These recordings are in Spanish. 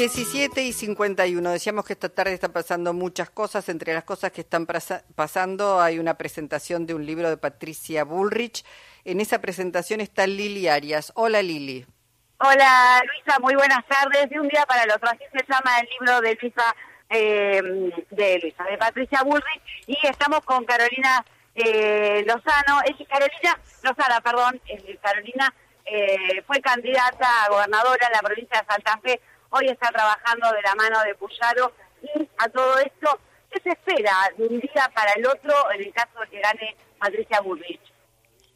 17 y 51. Decíamos que esta tarde están pasando muchas cosas. Entre las cosas que están pasando hay una presentación de un libro de Patricia Bullrich. En esa presentación está Lili Arias. Hola Lili. Hola Luisa, muy buenas tardes. De un día para el otro. Así se llama el libro de Luisa, eh, de Luisa, de Patricia Bullrich. Y estamos con Carolina eh, Lozano. Es Carolina Lozana, perdón. Carolina eh, fue candidata a gobernadora en la provincia de Santa Fe hoy está trabajando de la mano de Puyaro y a todo esto, ¿qué se espera de un día para el otro en el caso de que gane Patricia Bullrich?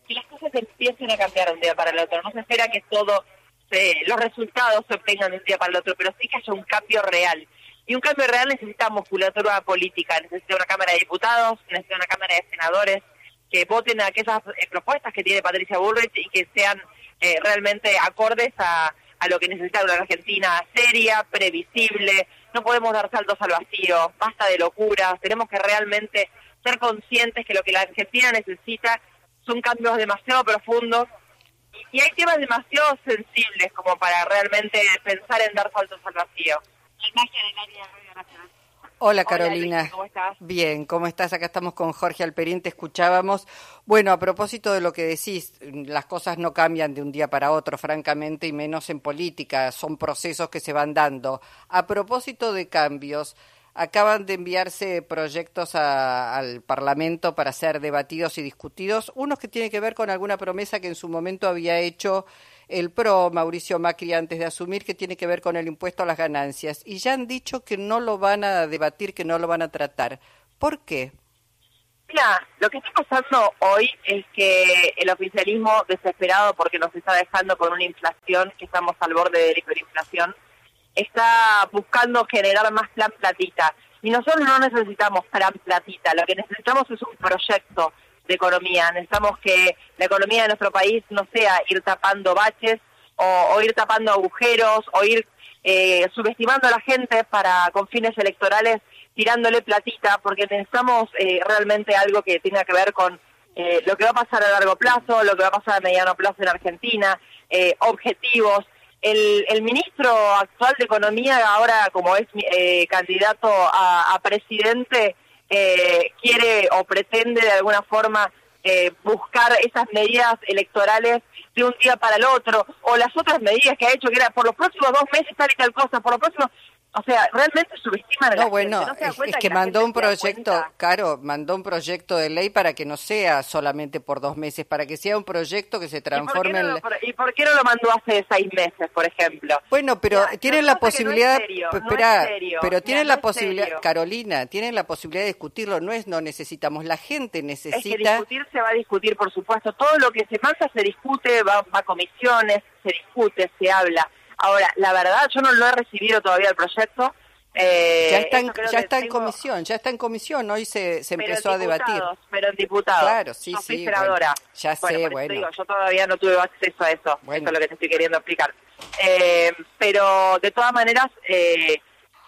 Que las cosas empiecen a cambiar de un día para el otro, no se espera que todo, los resultados se obtengan de un día para el otro, pero sí que haya un cambio real. Y un cambio real necesita musculatura política, necesita una Cámara de Diputados, necesita una Cámara de Senadores que voten aquellas eh, propuestas que tiene Patricia Bullrich y que sean eh, realmente acordes a, a lo que necesita una Argentina seria, previsible, no podemos dar saltos al vacío, basta de locuras, tenemos que realmente ser conscientes que lo que la Argentina necesita son cambios demasiado profundos. Y hay temas demasiado sensibles como para realmente pensar en dar saltos al vacío. Hola Carolina. ¿cómo estás? Bien, ¿cómo estás? Acá estamos con Jorge Alperín, te escuchábamos. Bueno, a propósito de lo que decís, las cosas no cambian de un día para otro, francamente, y menos en política, son procesos que se van dando. A propósito de cambios, acaban de enviarse proyectos al Parlamento para ser debatidos y discutidos, unos que tienen que ver con alguna promesa que en su momento había hecho el PRO, Mauricio Macri, antes de asumir, que tiene que ver con el impuesto a las ganancias. Y ya han dicho que no lo van a debatir, que no lo van a tratar. ¿Por qué? Mira, lo que está pasando hoy es que el oficialismo, desesperado porque nos está dejando con una inflación, que estamos al borde de la hiperinflación, está buscando generar más plan platita. Y nosotros no necesitamos plan platita, lo que necesitamos es un proyecto de economía. Necesitamos que la economía de nuestro país no sea ir tapando baches o, ir tapando agujeros o ir eh, subestimando a la gente para con fines electorales tirándole platita, porque necesitamos eh, realmente algo que tenga que ver con eh, lo que va a pasar a largo plazo, lo que va a pasar a mediano plazo en Argentina, objetivos. El, el, ministro actual de Economía, ahora como es candidato a presidente, eh, quiere o pretende de alguna forma eh, buscar esas medidas electorales de un día para el otro, o las otras medidas que ha hecho, que era por los próximos dos meses tal y tal cosa, por los próximos o sea, realmente subestiman a no, bueno, es, que, mandó un proyecto, claro, mandó un proyecto de ley para que no sea solamente por dos meses, para que sea un proyecto que se transforme en... ¿Y por qué no lo mandó hace seis meses, por ejemplo? Bueno, pero tienen la posibilidad... espera, pero tienen la posibilidad... Carolina, tienen la posibilidad de discutirlo, no es no necesitamos, la gente necesita... Es que discutir se va a discutir, por supuesto, todo lo que se manda se discute, va a comisiones, se discute, se habla Ahora, la verdad, yo no lo he recibido todavía el proyecto. Eh, ya está, en, ya está en comisión, ya está en comisión, hoy se, se empezó a debatir. Pero en diputados. Claro, sí, sí. ya sé, bueno. yo todavía no tuve acceso a eso, eso es lo que te estoy queriendo explicar. Eh, pero de todas maneras, eh,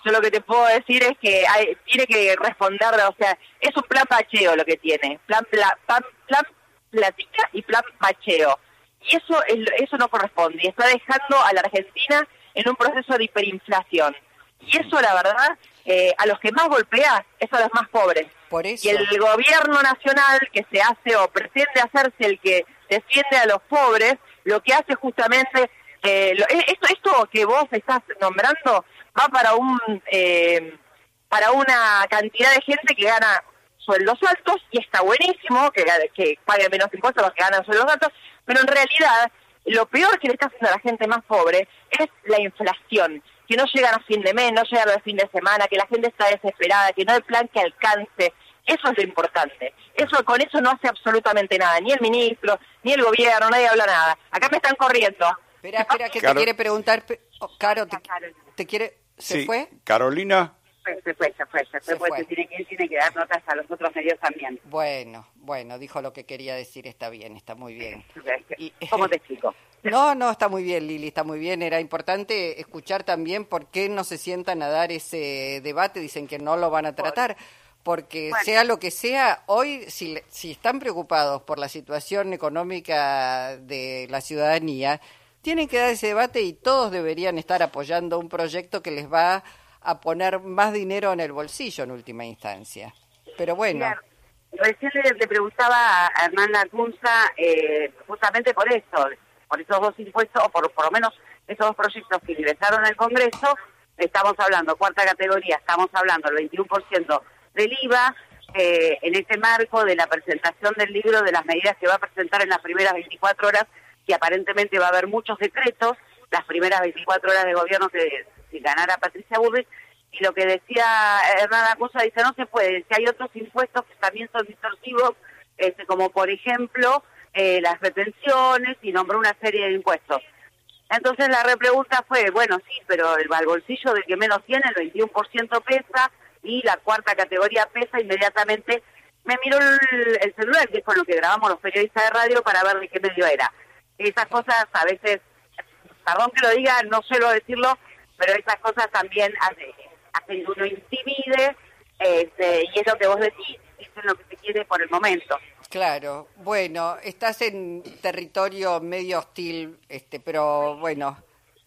yo lo que te puedo decir es que hay, tiene que responder, o sea, es un plan bacheo lo que tiene, plan, plan, plan platica y plan bacheo. Y eso, eso no corresponde. Y está dejando a la Argentina en un proceso de hiperinflación. Y eso, la verdad, eh, a los que más golpea es a los más pobres. Por Y el gobierno nacional que se hace o pretende hacerse el que defiende a los pobres, lo que hace justamente, eh, eh, esto, esto que vos estás nombrando va para un eh, para una cantidad de gente que gana sueldos altos y está buenísimo que, que pague menos impuestos los que ganan sueldos altos, pero en realidad lo peor que le está haciendo a la gente más pobre es la inflación, que no llegan a fin de mes, no llegan a fin de semana, que la gente está desesperada, que no hay plan que alcance. Eso es lo importante. Eso con eso no hace absolutamente nada, ni el ministro, ni el gobierno, nadie habla nada. Acá me están corriendo. Espera, espera, que te quiere preguntar, oh, Caro, te, quiere, ¿se fue? Carolina, se fue, se fue, se fue, tiene que, tiene que dar notas a los otros medios también. Bueno, bueno, dijo lo que quería decir, está bien, está muy bien. ¿Cómo te explico? No, no, está muy bien, Lili, está muy bien. Era importante escuchar también por qué no se sientan a dar ese debate, dicen que no lo van a tratar. Porque sea lo que sea, hoy si, si están preocupados por la situación económica de la ciudadanía, tienen que dar ese debate y todos deberían estar apoyando un proyecto que les va a poner más dinero en el bolsillo en última instancia. Pero bueno. recién le, preguntaba a Hernán Lacunza eh, justamente por eso, por esos dos impuestos, o por, por lo menos esos dos proyectos que ingresaron al Congreso, estamos hablando, cuarta categoría, estamos hablando del 21% del IVA, eh, en ese marco de la presentación del libro, de las medidas que va a presentar en las primeras 24 horas, que aparentemente va a haber muchos decretos, las primeras 24 horas de gobierno que si ganara Patricia Burrich, y lo que decía Hernán Acusa dice, no se puede, si hay otros impuestos que también son distorsivos, este, como por ejemplo eh, las retenciones, y nombró una serie de impuestos. Entonces la repregunta fue, bueno, sí, pero el, al bolsillo del que menos tiene, el 21% pesa, y la cuarta categoría pesa, inmediatamente me miró el, celular, que es con lo que grabamos los periodistas de radio, para ver de qué medio era. Esas cosas a veces, perdón que lo diga, no suelo decirlo, pero esas cosas también hacen, hacen que uno intimide, este, y es lo que vos decís, eso es lo que se quiere por el momento. Claro, bueno, estás en territorio medio hostil, este, pero bueno,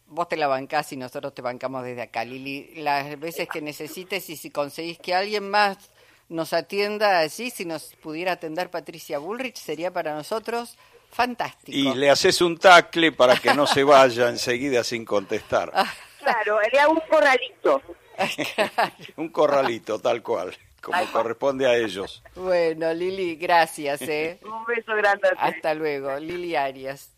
vos te la bancás y nosotros te bancamos desde acá, Lili. Las veces que necesites y si conseguís que alguien más nos atienda así, si nos pudiera atender Patricia Bullrich, sería para nosotros fantástico. Y le haces un tacle para que no se vaya enseguida sin contestar. Claro, hago un corralito. un corralito, tal cual, como corresponde a ellos. Bueno, Lili, gracias. ¿eh? un beso grande. Hasta luego, Lili Arias.